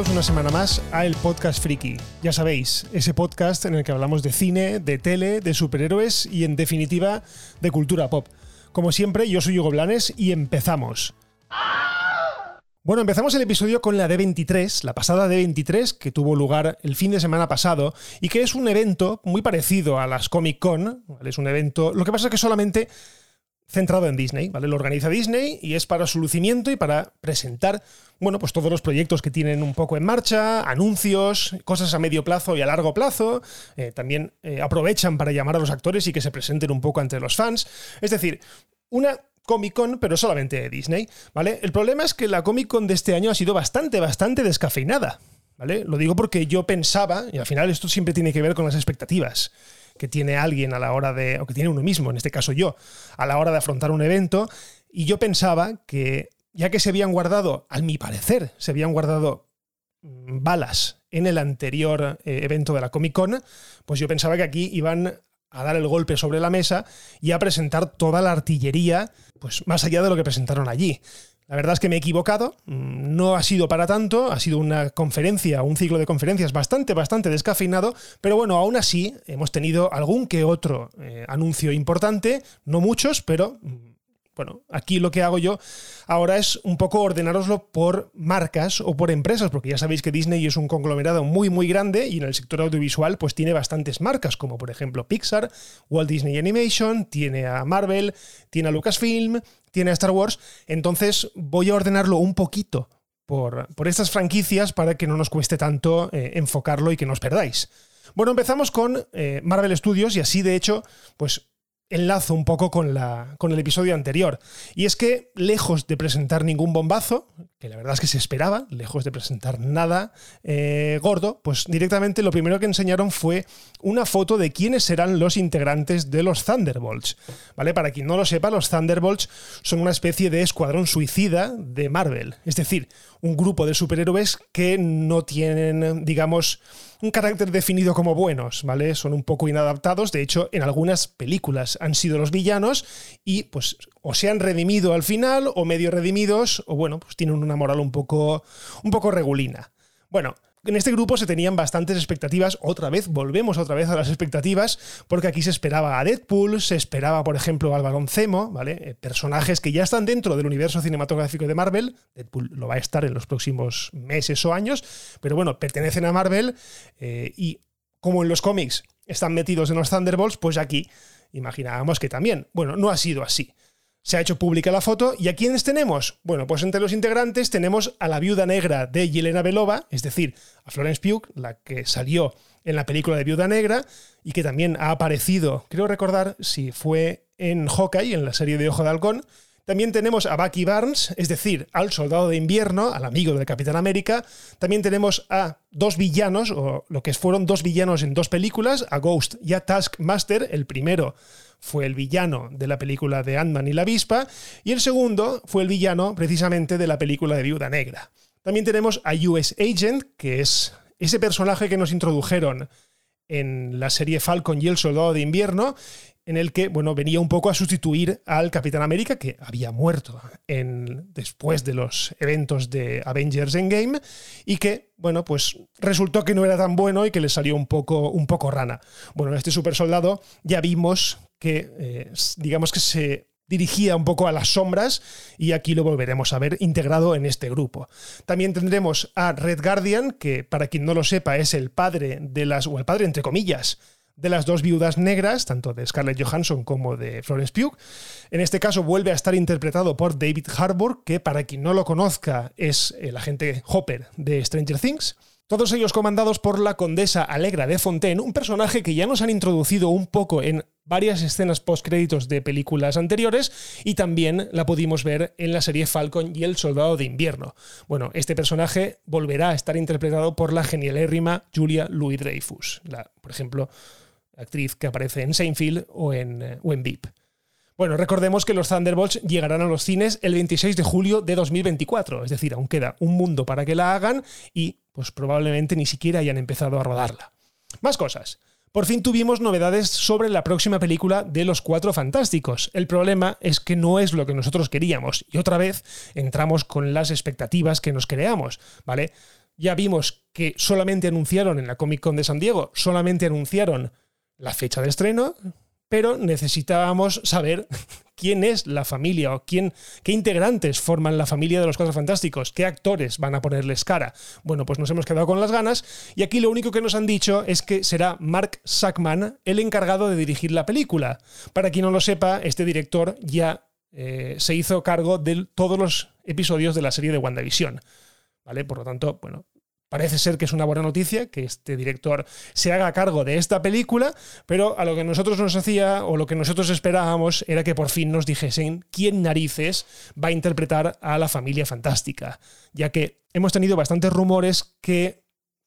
una semana más a el Podcast Friki. Ya sabéis, ese podcast en el que hablamos de cine, de tele, de superhéroes y en definitiva de cultura pop. Como siempre, yo soy Hugo Blanes y empezamos. Bueno, empezamos el episodio con la D23, la pasada D23 que tuvo lugar el fin de semana pasado y que es un evento muy parecido a las Comic Con. Es un evento. Lo que pasa es que solamente centrado en Disney, ¿vale? Lo organiza Disney y es para su lucimiento y para presentar, bueno, pues todos los proyectos que tienen un poco en marcha, anuncios, cosas a medio plazo y a largo plazo. Eh, también eh, aprovechan para llamar a los actores y que se presenten un poco ante los fans. Es decir, una Comic Con, pero solamente de Disney, ¿vale? El problema es que la Comic Con de este año ha sido bastante, bastante descafeinada, ¿vale? Lo digo porque yo pensaba, y al final esto siempre tiene que ver con las expectativas que tiene alguien a la hora de, o que tiene uno mismo, en este caso yo, a la hora de afrontar un evento. Y yo pensaba que, ya que se habían guardado, al mi parecer, se habían guardado mm, balas en el anterior eh, evento de la Comic Con, pues yo pensaba que aquí iban a dar el golpe sobre la mesa y a presentar toda la artillería, pues más allá de lo que presentaron allí. La verdad es que me he equivocado, mm, no ha sido para tanto, ha sido una conferencia, un ciclo de conferencias bastante, bastante descafeinado, pero bueno, aún así hemos tenido algún que otro eh, anuncio importante, no muchos, pero mm, bueno, aquí lo que hago yo ahora es un poco ordenaroslo por marcas o por empresas, porque ya sabéis que Disney es un conglomerado muy muy grande y en el sector audiovisual pues tiene bastantes marcas, como por ejemplo Pixar, Walt Disney Animation, tiene a Marvel, tiene a Lucasfilm, tiene a Star Wars, entonces voy a ordenarlo un poquito por, por estas franquicias para que no nos cueste tanto eh, enfocarlo y que no os perdáis. Bueno, empezamos con eh, Marvel Studios y así de hecho, pues enlazo un poco con, la, con el episodio anterior. Y es que, lejos de presentar ningún bombazo, que la verdad es que se esperaba, lejos de presentar nada eh, gordo, pues directamente lo primero que enseñaron fue una foto de quiénes serán los integrantes de los Thunderbolts. ¿Vale? Para quien no lo sepa, los Thunderbolts son una especie de escuadrón suicida de Marvel. Es decir, un grupo de superhéroes que no tienen, digamos, un carácter definido como buenos, ¿vale? Son un poco inadaptados, de hecho, en algunas películas han sido los villanos y pues o se han redimido al final o medio redimidos o bueno, pues tienen una moral un poco un poco regulina. Bueno, en este grupo se tenían bastantes expectativas, otra vez, volvemos otra vez a las expectativas, porque aquí se esperaba a Deadpool, se esperaba, por ejemplo, al Barón Zemo, ¿vale? Eh, personajes que ya están dentro del universo cinematográfico de Marvel, Deadpool lo va a estar en los próximos meses o años, pero bueno, pertenecen a Marvel eh, y como en los cómics están metidos en los Thunderbolts, pues aquí imaginábamos que también. Bueno, no ha sido así. Se ha hecho pública la foto y ¿a quiénes tenemos? Bueno, pues entre los integrantes tenemos a la viuda negra de Yelena Belova, es decir, a Florence Pugh, la que salió en la película de Viuda Negra y que también ha aparecido, creo recordar si fue en Hawkeye, en la serie de Ojo de Halcón. También tenemos a Bucky Barnes, es decir, al soldado de invierno, al amigo del Capitán América. También tenemos a dos villanos, o lo que fueron dos villanos en dos películas, a Ghost y a Taskmaster, el primero fue el villano de la película de Ant-Man y la avispa, y el segundo fue el villano precisamente de la película de Viuda Negra. También tenemos a US Agent, que es ese personaje que nos introdujeron en la serie Falcon y el Soldado de Invierno, en el que, bueno, venía un poco a sustituir al Capitán América, que había muerto en, después de los eventos de Avengers Endgame, y que, bueno, pues resultó que no era tan bueno y que le salió un poco, un poco rana. Bueno, este super soldado ya vimos que eh, digamos que se dirigía un poco a las sombras y aquí lo volveremos a ver integrado en este grupo. También tendremos a Red Guardian, que para quien no lo sepa es el padre de las, o el padre entre comillas, de las dos viudas negras, tanto de Scarlett Johansson como de Florence Pugh. En este caso vuelve a estar interpretado por David Harbour, que para quien no lo conozca es el agente Hopper de Stranger Things. Todos ellos comandados por la condesa Alegra de Fontaine, un personaje que ya nos han introducido un poco en varias escenas post-créditos de películas anteriores y también la pudimos ver en la serie Falcon y el Soldado de Invierno. Bueno, este personaje volverá a estar interpretado por la genialérrima Julia Louis-Dreyfus, la, por ejemplo, actriz que aparece en Seinfeld o en, eh, o en VIP. Bueno, recordemos que los Thunderbolts llegarán a los cines el 26 de julio de 2024, es decir, aún queda un mundo para que la hagan y pues probablemente ni siquiera hayan empezado a rodarla. Más cosas. Por fin tuvimos novedades sobre la próxima película de Los Cuatro Fantásticos. El problema es que no es lo que nosotros queríamos y otra vez entramos con las expectativas que nos creamos, ¿vale? Ya vimos que solamente anunciaron en la Comic Con de San Diego, solamente anunciaron la fecha de estreno, pero necesitábamos saber quién es la familia o quién, qué integrantes forman la familia de los Cuatro Fantásticos, qué actores van a ponerles cara. Bueno, pues nos hemos quedado con las ganas y aquí lo único que nos han dicho es que será Mark Sackman el encargado de dirigir la película. Para quien no lo sepa, este director ya eh, se hizo cargo de todos los episodios de la serie de WandaVision. ¿Vale? Por lo tanto, bueno, Parece ser que es una buena noticia que este director se haga cargo de esta película, pero a lo que nosotros nos hacía o lo que nosotros esperábamos era que por fin nos dijesen quién narices va a interpretar a la familia fantástica, ya que hemos tenido bastantes rumores que,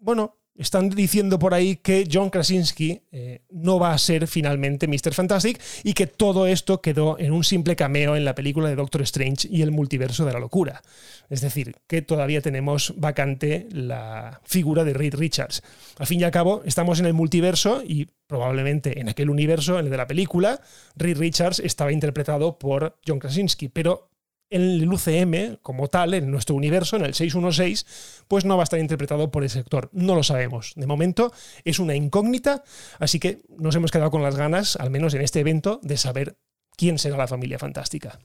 bueno, están diciendo por ahí que John Krasinski eh, no va a ser finalmente Mr. Fantastic y que todo esto quedó en un simple cameo en la película de Doctor Strange y el multiverso de la locura. Es decir, que todavía tenemos vacante la figura de Reed Richards. Al fin y al cabo, estamos en el multiverso y probablemente en aquel universo, en el de la película, Reed Richards estaba interpretado por John Krasinski, pero en el UCM, como tal, en nuestro universo, en el 616, pues no va a estar interpretado por ese actor. No lo sabemos. De momento es una incógnita, así que nos hemos quedado con las ganas, al menos en este evento, de saber quién será la familia fantástica.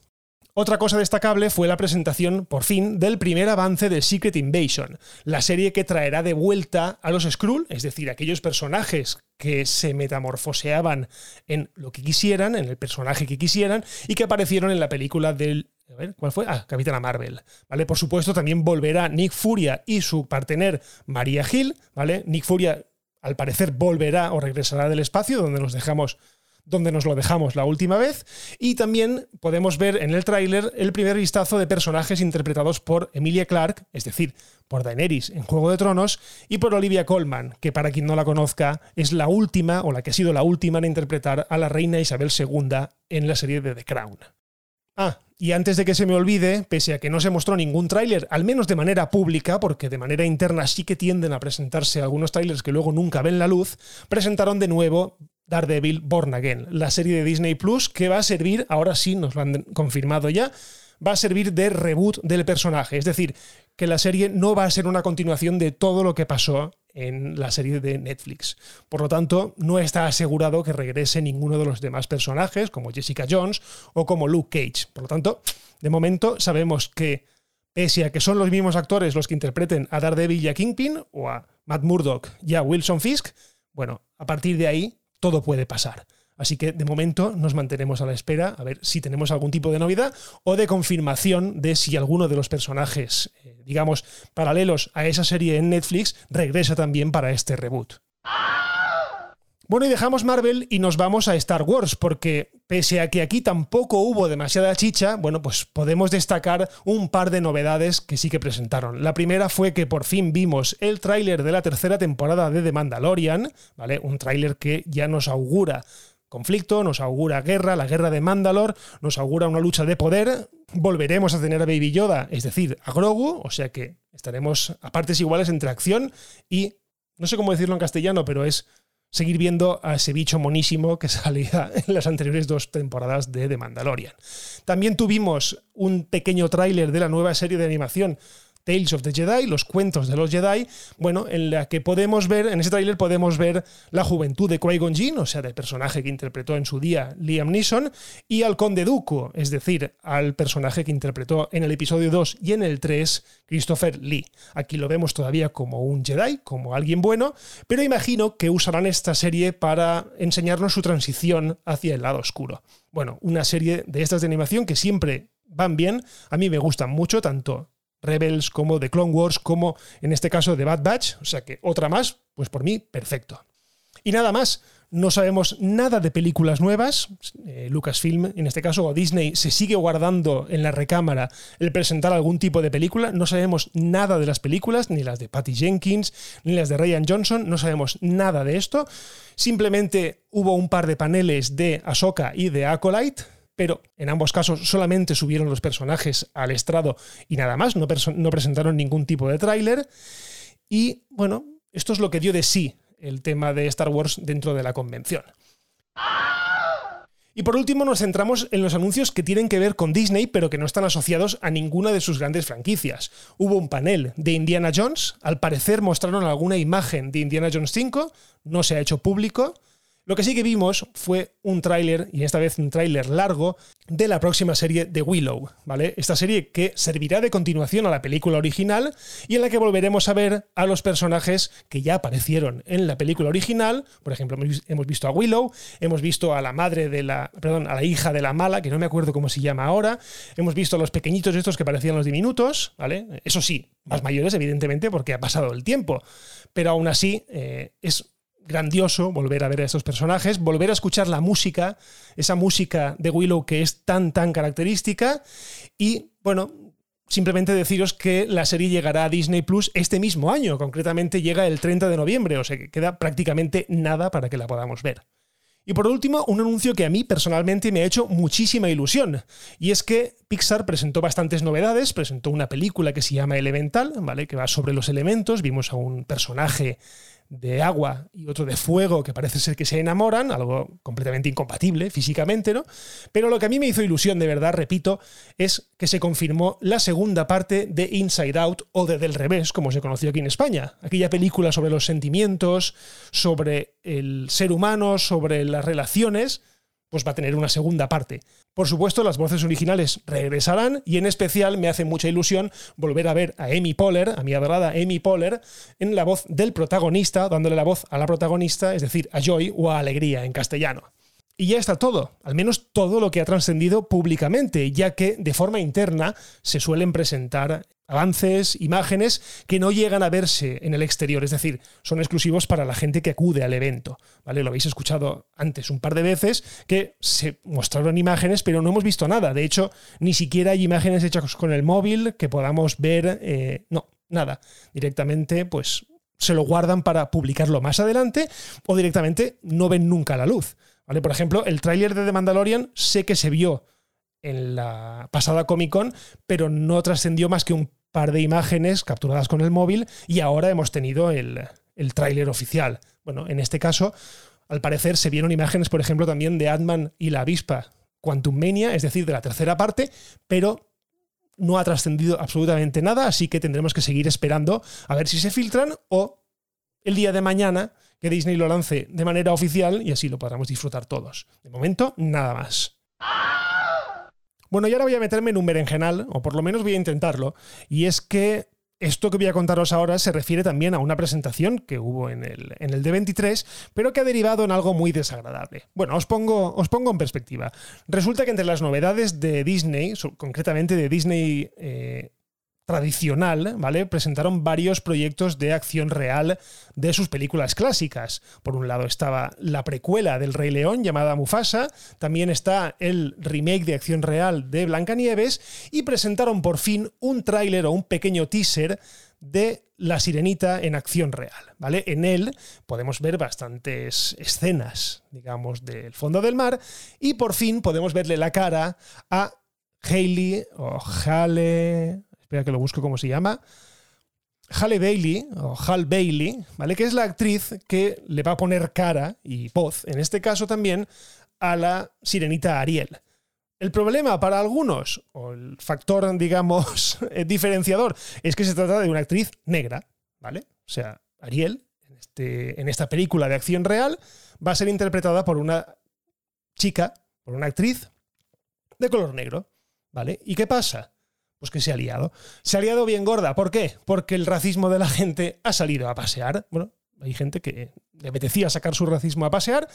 Otra cosa destacable fue la presentación, por fin, del primer avance de Secret Invasion, la serie que traerá de vuelta a los Skrull, es decir, aquellos personajes que se metamorfoseaban en lo que quisieran, en el personaje que quisieran, y que aparecieron en la película del ¿cuál fue? Ah, Capitana Marvel. ¿Vale? Por supuesto, también volverá Nick Furia y su partener María Hill, ¿vale? Nick Furia, al parecer, volverá o regresará del espacio, donde nos dejamos. Donde nos lo dejamos la última vez. Y también podemos ver en el tráiler el primer vistazo de personajes interpretados por Emilia Clarke, es decir, por Daenerys en Juego de Tronos, y por Olivia Colman, que para quien no la conozca, es la última, o la que ha sido la última en interpretar a la reina Isabel II en la serie de The Crown. Ah, y antes de que se me olvide, pese a que no se mostró ningún tráiler, al menos de manera pública, porque de manera interna sí que tienden a presentarse algunos trailers que luego nunca ven la luz, presentaron de nuevo Daredevil Born Again, la serie de Disney Plus que va a servir, ahora sí nos lo han confirmado ya, va a servir de reboot del personaje. Es decir, que la serie no va a ser una continuación de todo lo que pasó en la serie de Netflix. Por lo tanto, no está asegurado que regrese ninguno de los demás personajes, como Jessica Jones o como Luke Cage. Por lo tanto, de momento sabemos que, pese a que son los mismos actores los que interpreten a Daredevil y a Kingpin, o a Matt Murdock y a Wilson Fisk, bueno, a partir de ahí todo puede pasar. Así que de momento nos mantenemos a la espera a ver si tenemos algún tipo de novedad o de confirmación de si alguno de los personajes, eh, digamos, paralelos a esa serie en Netflix regresa también para este reboot. Bueno, y dejamos Marvel y nos vamos a Star Wars, porque pese a que aquí tampoco hubo demasiada chicha, bueno, pues podemos destacar un par de novedades que sí que presentaron. La primera fue que por fin vimos el tráiler de la tercera temporada de The Mandalorian, ¿vale? Un tráiler que ya nos augura conflicto, nos augura guerra, la guerra de Mandalor, nos augura una lucha de poder, volveremos a tener a Baby Yoda, es decir, a Grogu, o sea que estaremos a partes iguales entre acción y, no sé cómo decirlo en castellano, pero es seguir viendo a ese bicho monísimo que salía en las anteriores dos temporadas de The Mandalorian. También tuvimos un pequeño tráiler de la nueva serie de animación Tales of the Jedi, los cuentos de los Jedi, bueno, en la que podemos ver, en ese tráiler podemos ver la juventud de Qui-Gon Jinn, o sea, del personaje que interpretó en su día Liam Neeson, y al Conde Dooku, es decir, al personaje que interpretó en el episodio 2 y en el 3 Christopher Lee. Aquí lo vemos todavía como un Jedi, como alguien bueno, pero imagino que usarán esta serie para enseñarnos su transición hacia el lado oscuro. Bueno, una serie de estas de animación que siempre van bien, a mí me gustan mucho, tanto Rebels, como de Clone Wars, como en este caso de Bad Batch. O sea que otra más, pues por mí, perfecto. Y nada más, no sabemos nada de películas nuevas. Eh, Lucasfilm, en este caso, o Disney, se sigue guardando en la recámara el presentar algún tipo de película. No sabemos nada de las películas, ni las de Patty Jenkins, ni las de Ryan Johnson. No sabemos nada de esto. Simplemente hubo un par de paneles de Ahsoka y de Acolyte pero en ambos casos solamente subieron los personajes al estrado y nada más, no, presentaron ningún tipo de tráiler. Y bueno, esto es lo que dio de sí el tema de Star Wars dentro de la convención. Y por último nos centramos en los anuncios que tienen que ver con Disney, pero que no están asociados a ninguna de sus grandes franquicias. Hubo un panel de Indiana Jones, al parecer mostraron alguna imagen de Indiana Jones 5, no se ha hecho público. Lo que sí que vimos fue un tráiler, y esta vez un tráiler largo, de la próxima serie de Willow, ¿vale? Esta serie que servirá de continuación a la película original y en la que volveremos a ver a los personajes que ya aparecieron en la película original. Por ejemplo, hemos visto a Willow, hemos visto a la madre de la, perdón, a la hija de la mala, que no me acuerdo cómo se llama ahora. Hemos visto a los pequeñitos estos que parecían los diminutos, ¿vale? Eso sí, más mayores, evidentemente, porque ha pasado el tiempo. Pero aún así, eh, es grandioso volver a ver a estos personajes, volver a escuchar la música, esa música de Willow que es tan, tan característica. Y bueno, simplemente deciros que la serie llegará a Disney Plus este mismo año, concretamente llega el 30 de noviembre, o sea que queda prácticamente nada para que la podamos ver. Y por último, un anuncio que a mí personalmente me ha hecho muchísima ilusión. Y es que Pixar presentó bastantes novedades, presentó una película que se llama Elemental, ¿vale? Que va sobre los elementos. Vimos a un personaje de agua y otro de fuego que parece ser que se enamoran, algo completamente incompatible físicamente, ¿no? Pero lo que a mí me hizo ilusión de verdad, repito, es que se confirmó la segunda parte de Inside Out o de Del Revés, como se conoció aquí en España, aquella película sobre los sentimientos, sobre el ser humano, sobre las relaciones, pues va a tener una segunda parte. Por supuesto, las voces originales regresarán y en especial me hace mucha ilusión volver a ver a Amy Poehler, a mi adorada Amy Poehler, en la voz del protagonista, dándole la voz a la protagonista, es decir, a Joy o a Alegría en castellano. Y ya está todo, al menos todo lo que ha trascendido públicamente, ya que de forma interna se suelen presentar avances, imágenes que no llegan a verse en el exterior, es decir, son exclusivos para la gente que acude al evento. ¿vale? Lo habéis escuchado antes un par de veces, que se mostraron imágenes, pero no hemos visto nada. De hecho, ni siquiera hay imágenes hechas con el móvil que podamos ver. Eh, no, nada. Directamente, pues se lo guardan para publicarlo más adelante o directamente no ven nunca la luz. ¿Vale? Por ejemplo, el tráiler de The Mandalorian sé que se vio en la pasada Comic Con, pero no trascendió más que un par de imágenes capturadas con el móvil y ahora hemos tenido el, el tráiler oficial. Bueno, en este caso, al parecer se vieron imágenes, por ejemplo, también de Ant-Man y la avispa Quantum Mania, es decir, de la tercera parte, pero no ha trascendido absolutamente nada, así que tendremos que seguir esperando a ver si se filtran o el día de mañana que Disney lo lance de manera oficial y así lo podremos disfrutar todos. De momento, nada más. Bueno, y ahora voy a meterme en un berenjenal, o por lo menos voy a intentarlo, y es que esto que voy a contaros ahora se refiere también a una presentación que hubo en el, en el D23, pero que ha derivado en algo muy desagradable. Bueno, os pongo, os pongo en perspectiva. Resulta que entre las novedades de Disney, concretamente de Disney eh, tradicional, ¿vale? Presentaron varios proyectos de acción real de sus películas clásicas. Por un lado estaba la precuela del Rey León llamada Mufasa, también está el remake de acción real de Blancanieves y presentaron por fin un tráiler o un pequeño teaser de La Sirenita en acción real, ¿vale? En él podemos ver bastantes escenas, digamos, del fondo del mar y por fin podemos verle la cara a Hailey o Hale, espera que lo busco cómo se llama, Halle Bailey, o Hal Bailey, ¿vale? Que es la actriz que le va a poner cara y voz, en este caso también, a la sirenita Ariel. El problema para algunos, o el factor, digamos, diferenciador, es que se trata de una actriz negra, ¿vale? O sea, Ariel, en, este, en esta película de acción real, va a ser interpretada por una chica, por una actriz de color negro, ¿vale? ¿Y qué pasa? Pues que se ha liado. Se ha liado bien gorda. ¿Por qué? Porque el racismo de la gente ha salido a pasear. Bueno, hay gente que le apetecía sacar su racismo a pasear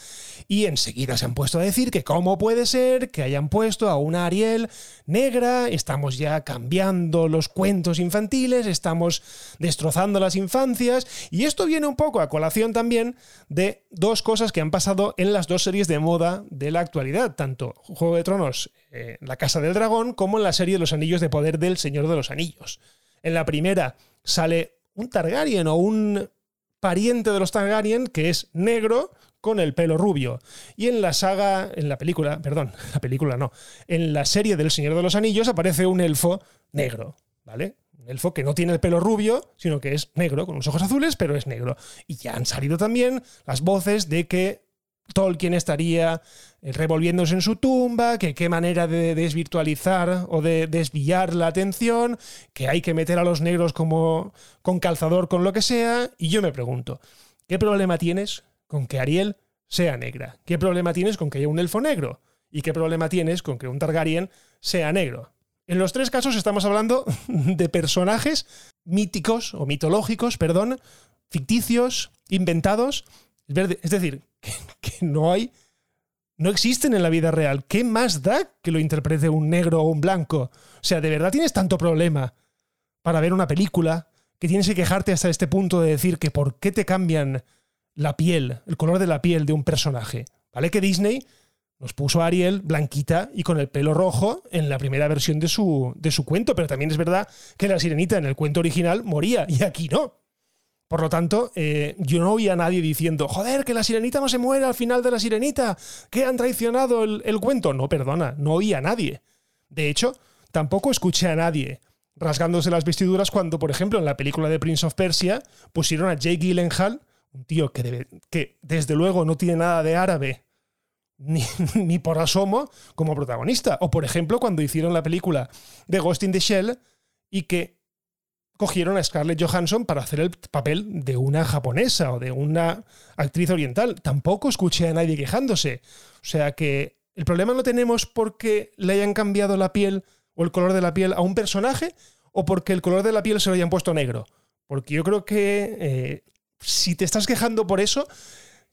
y enseguida se han puesto a decir que cómo puede ser que hayan puesto a una Ariel negra, estamos ya cambiando los cuentos infantiles, estamos destrozando las infancias y esto viene un poco a colación también de dos cosas que han pasado en las dos series de moda de la actualidad, tanto Juego de Tronos, eh, La Casa del Dragón, como en la serie de los Anillos de Poder del Señor de los Anillos. En la primera sale un Targaryen o un pariente de los Targaryen, que es negro con el pelo rubio. Y en la saga, en la película, perdón, la película no, en la serie del Señor de los Anillos aparece un elfo negro, ¿vale? Un elfo que no tiene el pelo rubio, sino que es negro, con los ojos azules, pero es negro. Y ya han salido también las voces de que Tolkien estaría eh, revolviéndose en su tumba, que qué manera de desvirtualizar o de desviar la atención, que hay que meter a los negros como con calzador con lo que sea, y yo me pregunto, ¿qué problema tienes con que Ariel sea negra? ¿Qué problema tienes con que haya un elfo negro? ¿Y qué problema tienes con que un Targaryen sea negro? En los tres casos estamos hablando de personajes míticos o mitológicos, perdón, ficticios, inventados. Es decir, que, no hay, no existen en la vida real. ¿Qué más da que lo interprete un negro o un blanco? O sea, ¿de verdad tienes tanto problema para ver una película que tienes que quejarte hasta este punto de decir que por qué te cambian la piel, el color de la piel de un personaje? ¿Vale? Que Disney nos puso a Ariel blanquita y con el pelo rojo en la primera versión de su, de su cuento, pero también es verdad que la sirenita en el cuento original moría y aquí no. Por lo tanto, eh, yo no oía a nadie diciendo, joder, que la sirenita no se muere al final de la sirenita, que han traicionado el, cuento. No, perdona, no oía a nadie. De hecho, tampoco escuché a nadie rasgándose las vestiduras cuando, por ejemplo, en la película de Prince of Persia pusieron a Jake Gyllenhaal, un tío que desde luego no tiene nada de árabe ni, ni, por asomo como protagonista. O por ejemplo, cuando hicieron la película de Ghost in the Shell y que cogieron a Scarlett Johansson para hacer el papel de una japonesa o de una actriz oriental. Tampoco escuché a nadie quejándose. O sea que el problema no tenemos porque le hayan cambiado la piel o el color de la piel a un personaje o porque el color de la piel se lo hayan puesto negro. Porque yo creo que eh, si te estás quejando por eso,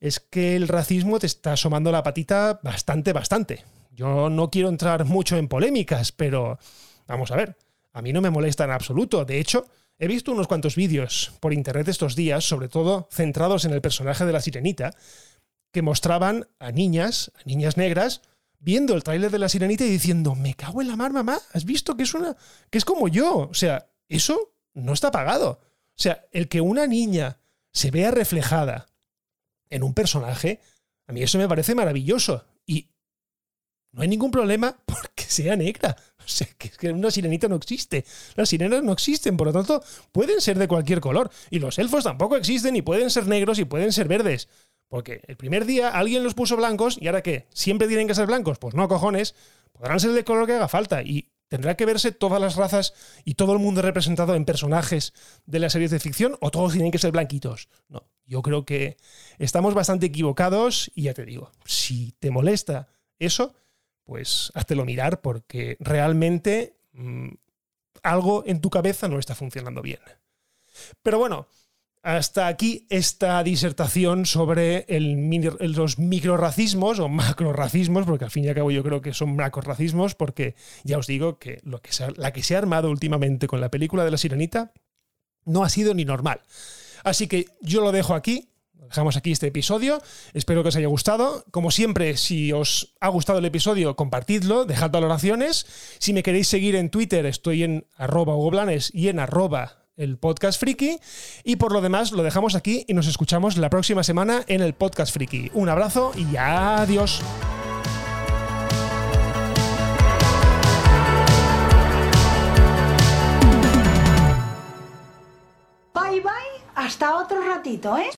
es que el racismo te está asomando la patita bastante, bastante. Yo no quiero entrar mucho en polémicas, pero vamos a ver. A mí no me molesta en absoluto. De hecho, he visto unos cuantos vídeos por internet estos días, sobre todo centrados en el personaje de la sirenita, que mostraban a niñas, a niñas negras, viendo el tráiler de la sirenita y diciendo, me cago en la mar, mamá, ¿has visto que es una. que es como yo? O sea, eso no está pagado. O sea, el que una niña se vea reflejada en un personaje, a mí eso me parece maravilloso. Y no hay ningún problema porque sea negra. O sea, que, una sirenita no existe. Las sirenas no existen, por lo tanto, pueden ser de cualquier color. Y los elfos tampoco existen y pueden ser negros y pueden ser verdes. Porque el primer día alguien los puso blancos y ahora qué, siempre tienen que ser blancos. Pues no, cojones, podrán ser de color que haga falta. Y tendrá que verse todas las razas y todo el mundo representado en personajes de las series de ficción o todos tienen que ser blanquitos. No, yo creo que estamos bastante equivocados y ya te digo, si te molesta eso, pues háztelo mirar porque realmente mmm, algo en tu cabeza no está funcionando bien. Pero bueno, hasta aquí esta disertación sobre los microracismos o macroracismos, porque al fin y al cabo yo creo que son macroracismos, porque ya os digo que, lo que la que se ha armado últimamente con la película de la sirenita no ha sido ni normal. Así que yo lo dejo aquí, dejamos aquí este episodio. Espero que os haya gustado. Como siempre, si os ha gustado el episodio, compartidlo, dejad valoraciones. Si me queréis seguir en Twitter, estoy en arroba Blanes y en arroba el podcast. Y por lo demás, lo dejamos aquí y nos escuchamos la próxima semana en el podcast friki. Un abrazo y adiós. Bye bye, hasta otro ratito, ¿eh?